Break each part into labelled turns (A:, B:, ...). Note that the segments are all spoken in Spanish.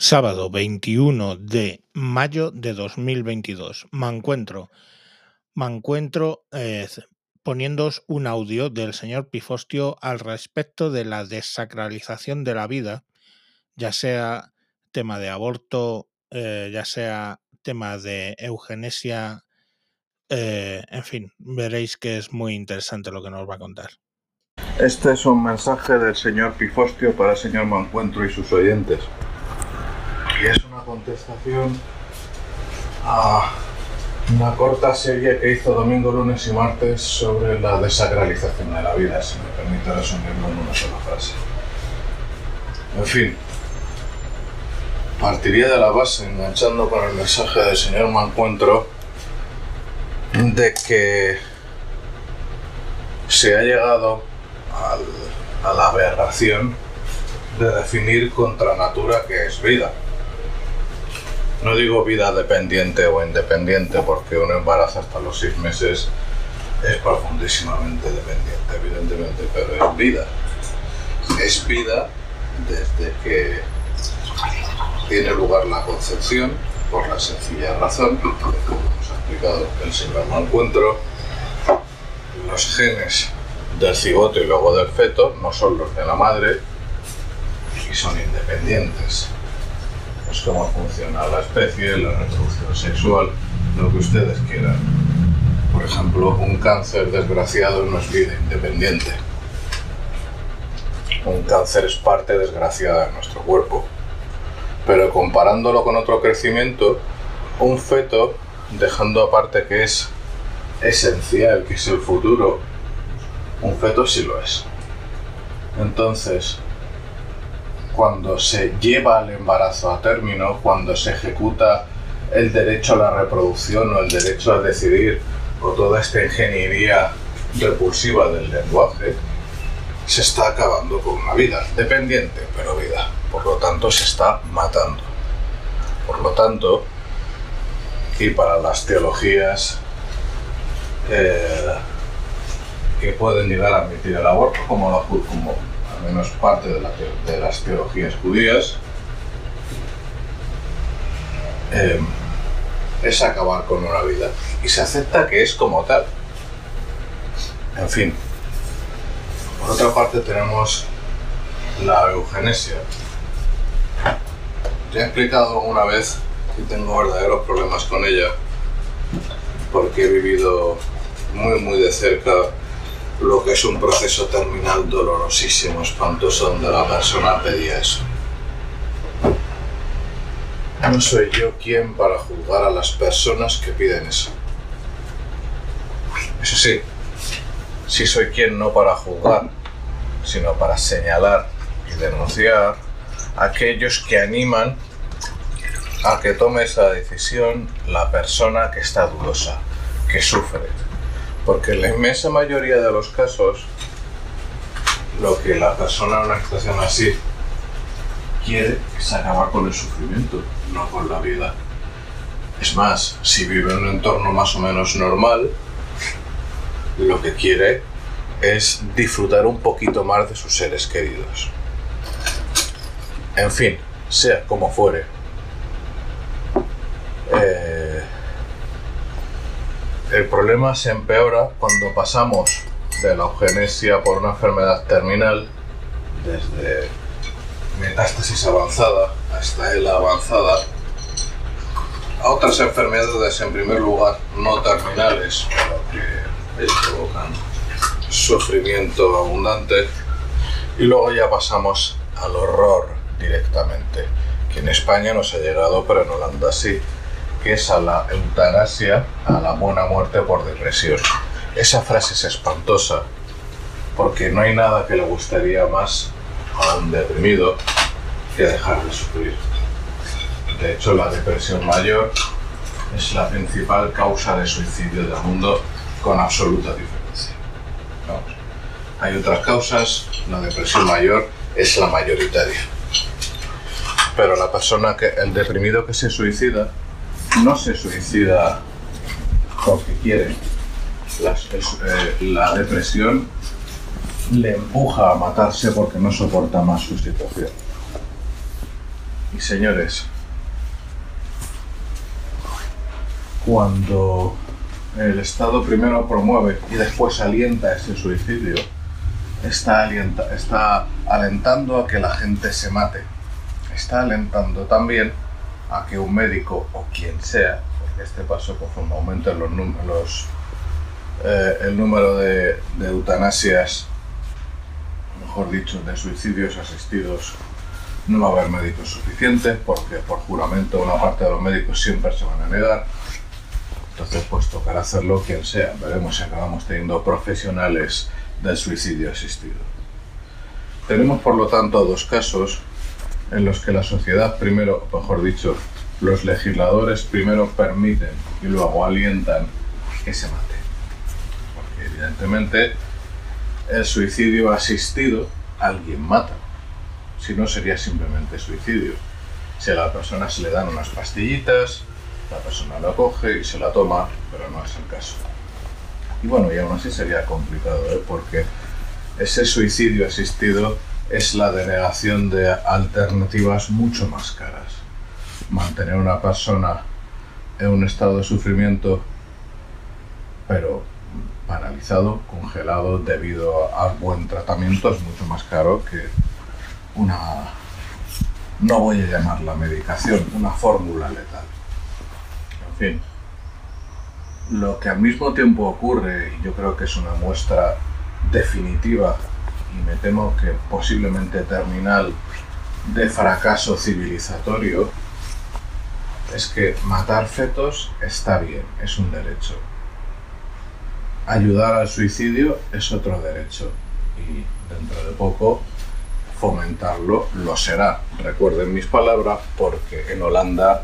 A: Sábado 21 de mayo de 2022. Me encuentro, me encuentro eh, poniéndoos un audio del señor Pifostio al respecto de la desacralización de la vida, ya sea tema de aborto, eh, ya sea tema de eugenesia, eh, en fin, veréis que es muy interesante lo que nos va a contar.
B: Este es un mensaje del señor Pifostio para el señor Mancuentro y sus oyentes. Y es una contestación a una corta serie que hizo domingo, lunes y martes sobre la desacralización de la vida, si me permite resumirlo en una sola frase. En fin, partiría de la base, enganchando con el mensaje del señor Mancuentro, de que se ha llegado a la aberración de definir contra natura qué es vida. No digo vida dependiente o independiente porque un embarazo hasta los seis meses es profundísimamente dependiente, evidentemente, pero es vida. Es vida desde que tiene lugar la concepción por la sencilla razón, como nos ha explicado el señor Mancuentro, los genes del cigoto y luego del feto no son los de la madre y son independientes. Es cómo funciona la especie, la reproducción sexual, lo que ustedes quieran. Por ejemplo, un cáncer desgraciado no es vida independiente. Un cáncer es parte desgraciada de nuestro cuerpo. Pero comparándolo con otro crecimiento, un feto, dejando aparte que es esencial, que es el futuro, un feto sí lo es. Entonces, cuando se lleva el embarazo a término, cuando se ejecuta el derecho a la reproducción o el derecho a decidir o toda esta ingeniería repulsiva del lenguaje, se está acabando con una vida, dependiente, pero vida. Por lo tanto, se está matando. Por lo tanto, y para las teologías eh, que pueden llegar a admitir el aborto, como, como al menos parte de, de las teologías judías, eh, es acabar con una vida. Y se acepta que es como tal. En fin. Por otra parte tenemos la eugenesia. Ya he explicado una vez que tengo verdaderos problemas con ella porque he vivido muy muy de cerca lo que es un proceso terminal dolorosísimo, espantoso, donde la persona pedía eso. No soy yo quien para juzgar a las personas que piden eso. Eso sí, sí soy quien no para juzgar, sino para señalar y denunciar a aquellos que animan a que tome esa decisión la persona que está dudosa, que sufre, porque en la inmensa mayoría de los casos, lo que la persona en una situación así quiere es acabar con el sufrimiento, no con la vida. Es más, si vive en un entorno más o menos normal, lo que quiere es disfrutar un poquito más de sus seres queridos. En fin, sea como fuere. El problema se empeora cuando pasamos de la eugenesia por una enfermedad terminal, desde metástasis avanzada hasta ELA avanzada, a otras enfermedades, en primer lugar, no terminales, provocan sufrimiento abundante, y luego ya pasamos al horror directamente, que en España nos ha llegado, pero en Holanda sí que es a la eutanasia, a la buena muerte por depresión. Esa frase es espantosa, porque no hay nada que le gustaría más a un deprimido que dejar de sufrir. De hecho, la depresión mayor es la principal causa de suicidio del mundo con absoluta diferencia. Hay otras causas, la depresión mayor es la mayoritaria. Pero la persona que, el deprimido que se suicida, no se suicida porque quiere. Eh, la, depresión le empuja a matarse porque no soporta más su situación. y señores, cuando el Estado primero promueve y después alienta ese suicidio, está, está alentando a que la gente se mate. Está alentando también a que un médico o quien sea, porque este paso conforme aumenten los, los eh, el número de, de eutanasias, mejor dicho, de suicidios asistidos, no va a haber médicos suficientes porque por juramento una parte de los médicos siempre se van a negar. Entonces, pues tocará hacerlo quien sea. Veremos si acabamos teniendo profesionales del suicidio asistido. Tenemos, por lo tanto, dos casos en los que la sociedad, primero, mejor dicho, los legisladores primero permiten y luego alientan que se mate. Porque evidentemente el suicidio asistido alguien mata. Si no sería simplemente suicidio. Si a la persona se le dan unas pastillitas, la persona lo coge y se la toma, pero no es el caso. Y bueno, y aún así sería complicado, ¿eh? porque ese suicidio asistido es la denegación de alternativas mucho más caras. Mantener a una persona en un estado de sufrimiento, pero paralizado, congelado, debido a buen tratamiento, es mucho más caro que una, no voy a llamarla medicación, una fórmula letal. En fin, lo que al mismo tiempo ocurre, y yo creo que es una muestra definitiva y me temo que posiblemente terminal de fracaso civilizatorio, es que matar fetos está bien, es un derecho. Ayudar al suicidio es otro derecho y dentro de poco fomentarlo lo será. Recuerden mis palabras porque en Holanda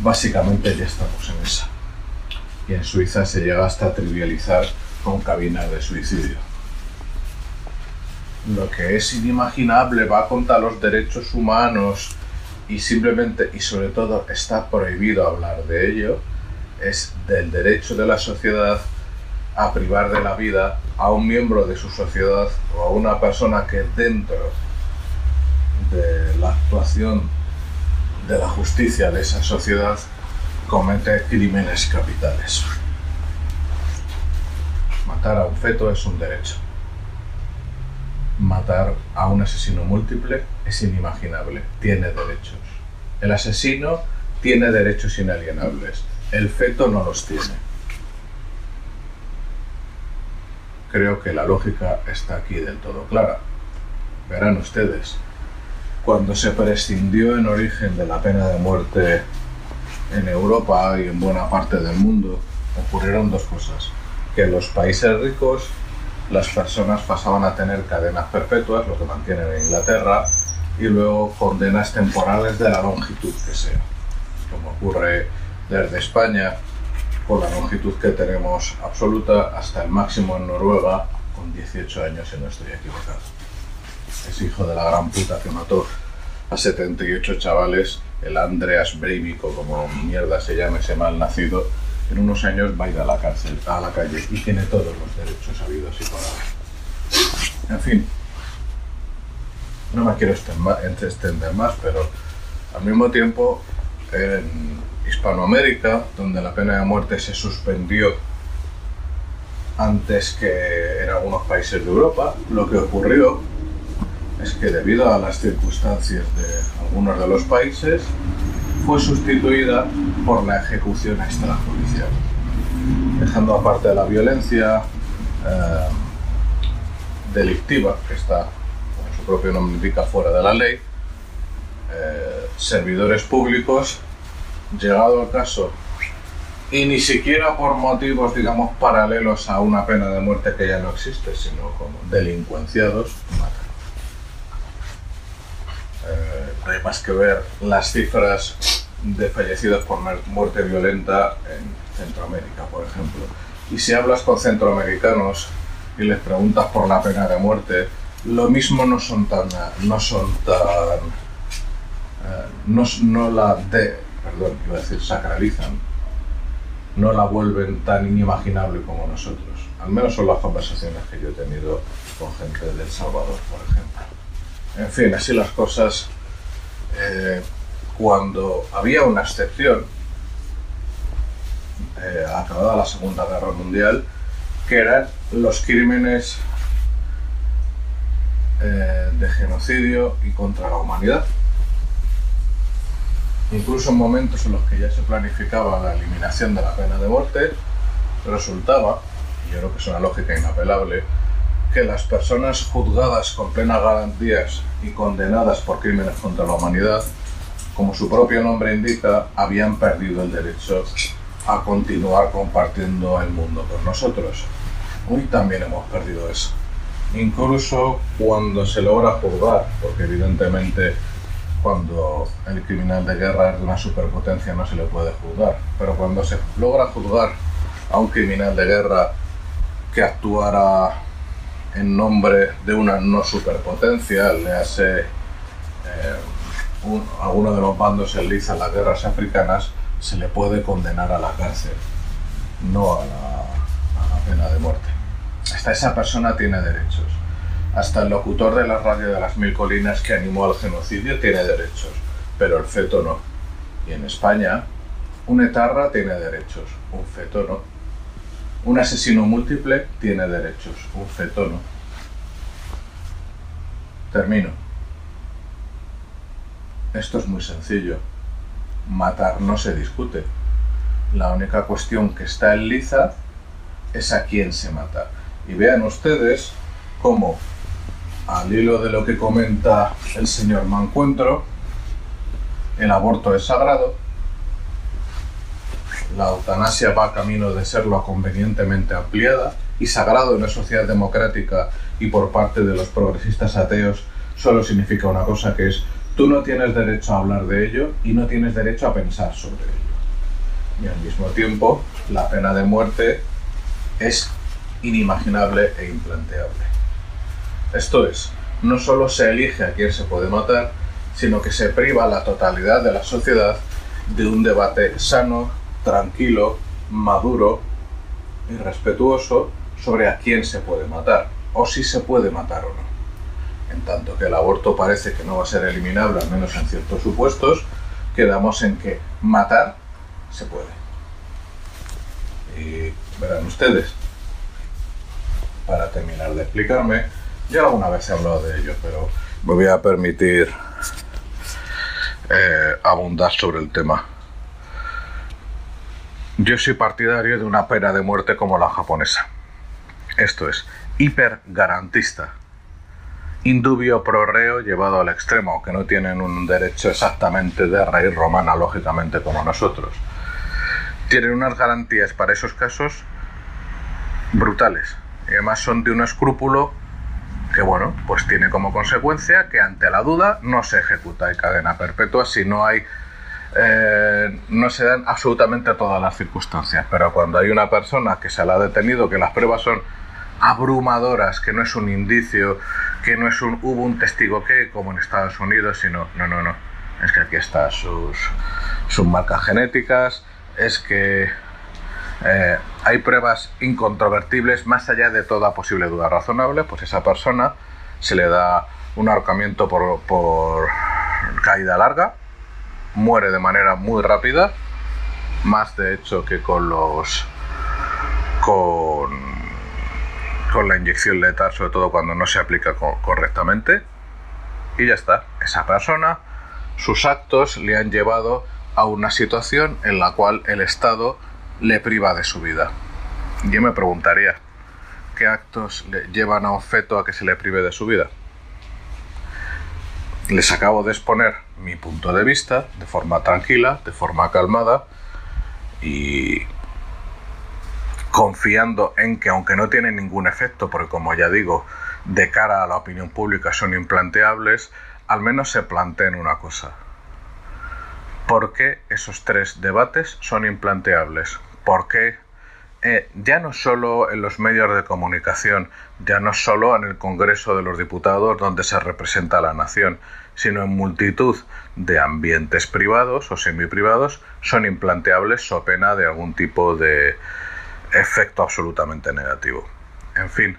B: básicamente ya estamos en esa. Y en Suiza se llega hasta a trivializar con cabinas de suicidio lo que es inimaginable va contra los derechos humanos y simplemente y sobre todo está prohibido hablar de ello, es del derecho de la sociedad a privar de la vida a un miembro de su sociedad o a una persona que dentro de la actuación de la justicia de esa sociedad comete crímenes capitales. Matar a un feto es un derecho matar a un asesino múltiple es inimaginable, tiene derechos. El asesino tiene derechos inalienables, el feto no los tiene. Creo que la lógica está aquí del todo clara. Verán ustedes, cuando se prescindió en origen de la pena de muerte en Europa y en buena parte del mundo, ocurrieron dos cosas. Que los países ricos las personas pasaban a tener cadenas perpetuas, lo que mantienen en Inglaterra, y luego condenas temporales de la longitud que sea, como ocurre desde España, con la longitud que tenemos absoluta, hasta el máximo en Noruega, con 18 años, si no estoy equivocado. Es hijo de la gran puta que mató a 78 chavales, el Andreas Breivik, como mierda se llama ese mal nacido, en unos años va a ir a la cárcel, a la calle y tiene todos los derechos habidos y haber. En fin, no me quiero extender más, pero al mismo tiempo en Hispanoamérica, donde la pena de muerte se suspendió antes que en algunos países de Europa, lo que ocurrió es que debido a las circunstancias de algunos de los países, fue sustituida por la ejecución extrajudicial, dejando aparte la violencia eh, delictiva, que está, como su propio nombre indica, fuera de la ley, eh, servidores públicos, llegado al caso, y ni siquiera por motivos, digamos, paralelos a una pena de muerte que ya no existe, sino como delincuenciados, eh, no hay más que ver las cifras de fallecidos por muerte violenta en Centroamérica, por ejemplo. Y si hablas con centroamericanos y les preguntas por la pena de muerte, lo mismo no son tan, no son tan, eh, no, no, la de, perdón, iba a decir sacralizan, no la vuelven tan inimaginable como nosotros. Al menos son las conversaciones que yo he tenido con gente de El Salvador, por ejemplo. En fin, así las cosas. Eh, cuando había una excepción, eh, acabada la Segunda Guerra Mundial, que eran los crímenes eh, de genocidio y contra la humanidad. Incluso en momentos en los que ya se planificaba la eliminación de la pena de muerte, resultaba, y yo creo que es una lógica inapelable, que las personas juzgadas con plenas garantías y condenadas por crímenes contra la humanidad, como su propio nombre indica, habían perdido el derecho a continuar compartiendo el mundo con nosotros. Hoy también hemos perdido eso. Incluso cuando se logra juzgar, porque evidentemente cuando el criminal de guerra es de una superpotencia no se le puede juzgar, pero cuando se logra juzgar a un criminal de guerra que actuara en nombre de una no superpotencia, le hace eh, alguno de los bandos en liza en las guerras africanas, se le puede condenar a la cárcel, no a la, pena de muerte. Hasta esa persona tiene derechos. Hasta el locutor de la radio de las mil colinas que animó al genocidio tiene derechos, pero el feto no. Y en España, un etarra tiene derechos, un feto no. Un asesino múltiple tiene derechos, un feto no. Termino. Esto es muy sencillo. Matar no se discute. La única cuestión que está en liza es a quién se mata. Y vean ustedes cómo, al hilo de lo que comenta el señor Mancuentro, el aborto es sagrado, la eutanasia va camino de serlo convenientemente ampliada y sagrado en una sociedad democrática y por parte de los progresistas ateos solo significa una cosa que es tú no tienes derecho a hablar de ello y no tienes derecho a pensar sobre ello. Y al mismo tiempo, la pena de muerte es inimaginable e implanteable. Esto es, no solo se elige a quién se puede matar, sino que se priva a la totalidad de la sociedad de un debate sano, tranquilo, maduro y respetuoso sobre a quién se puede matar, o si se puede matar o no en tanto que el aborto parece que no va a ser eliminable, al menos en ciertos supuestos, quedamos en que matar se puede. Y verán ustedes, para terminar de explicarme, ya alguna vez he hablado de ello, pero me voy a permitir eh, abundar sobre el tema. Yo soy partidario de una pena de muerte como la japonesa. Esto es, hiper garantista indubio pro reo llevado al extremo, que no tienen un derecho exactamente de raíz romana, lógicamente, como nosotros. Tienen unas garantías para esos casos brutales. Y además son de un escrúpulo que, bueno, pues tiene como consecuencia que ante la duda no se ejecuta en cadena perpetua si no hay eh, no se dan absolutamente todas las circunstancias, pero cuando hay una persona que se la ha detenido, que las pruebas son abrumadoras, que no es un indicio, que no es un hubo un testigo que, como en Estados Unidos, sino, no, no, no, es que aquí están sus, sus marcas genéticas, es que eh, hay pruebas incontrovertibles más allá de toda posible duda razonable, pues esa persona se le da un ahorcamiento por, por caída larga, muere de manera muy rápida, más de hecho que con los con con la inyección letal, sobre todo cuando no se aplica correctamente. Y ya está. Esa persona, sus actos le han llevado a una situación en la cual el Estado le priva de su vida. Yo me preguntaría, ¿qué actos le llevan a un feto a que se le prive de su vida? Les acabo de exponer mi punto de vista de forma tranquila, de forma calmada y confiando en que aunque no tienen ningún efecto, porque como ya digo, de cara a la opinión pública son implanteables, al menos se planteen una cosa. ¿Por qué esos tres debates son implanteables? ¿Por qué eh, ya no solo en los medios de comunicación, ya no solo en el Congreso de los Diputados donde se representa la nación, sino en multitud de ambientes privados o semiprivados, son implanteables so pena de algún tipo de, efecto absolutamente negativo. En fin,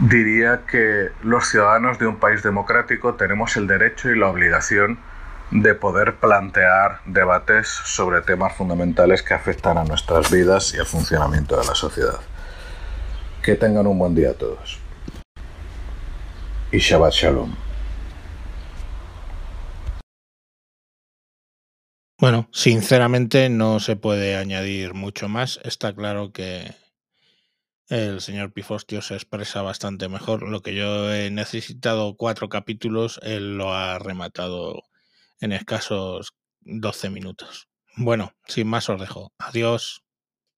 B: diría que los ciudadanos de un país democrático tenemos el derecho y la obligación de poder plantear debates sobre temas fundamentales que afectan a nuestras vidas y al funcionamiento de la sociedad. Que tengan un buen día todos. Y Shabbat Shalom.
A: Bueno, sinceramente no se puede añadir mucho más. Está claro que el señor Pifostio se expresa bastante mejor. Lo que yo he necesitado cuatro capítulos, él lo ha rematado en escasos 12 minutos. Bueno, sin más os dejo. Adiós.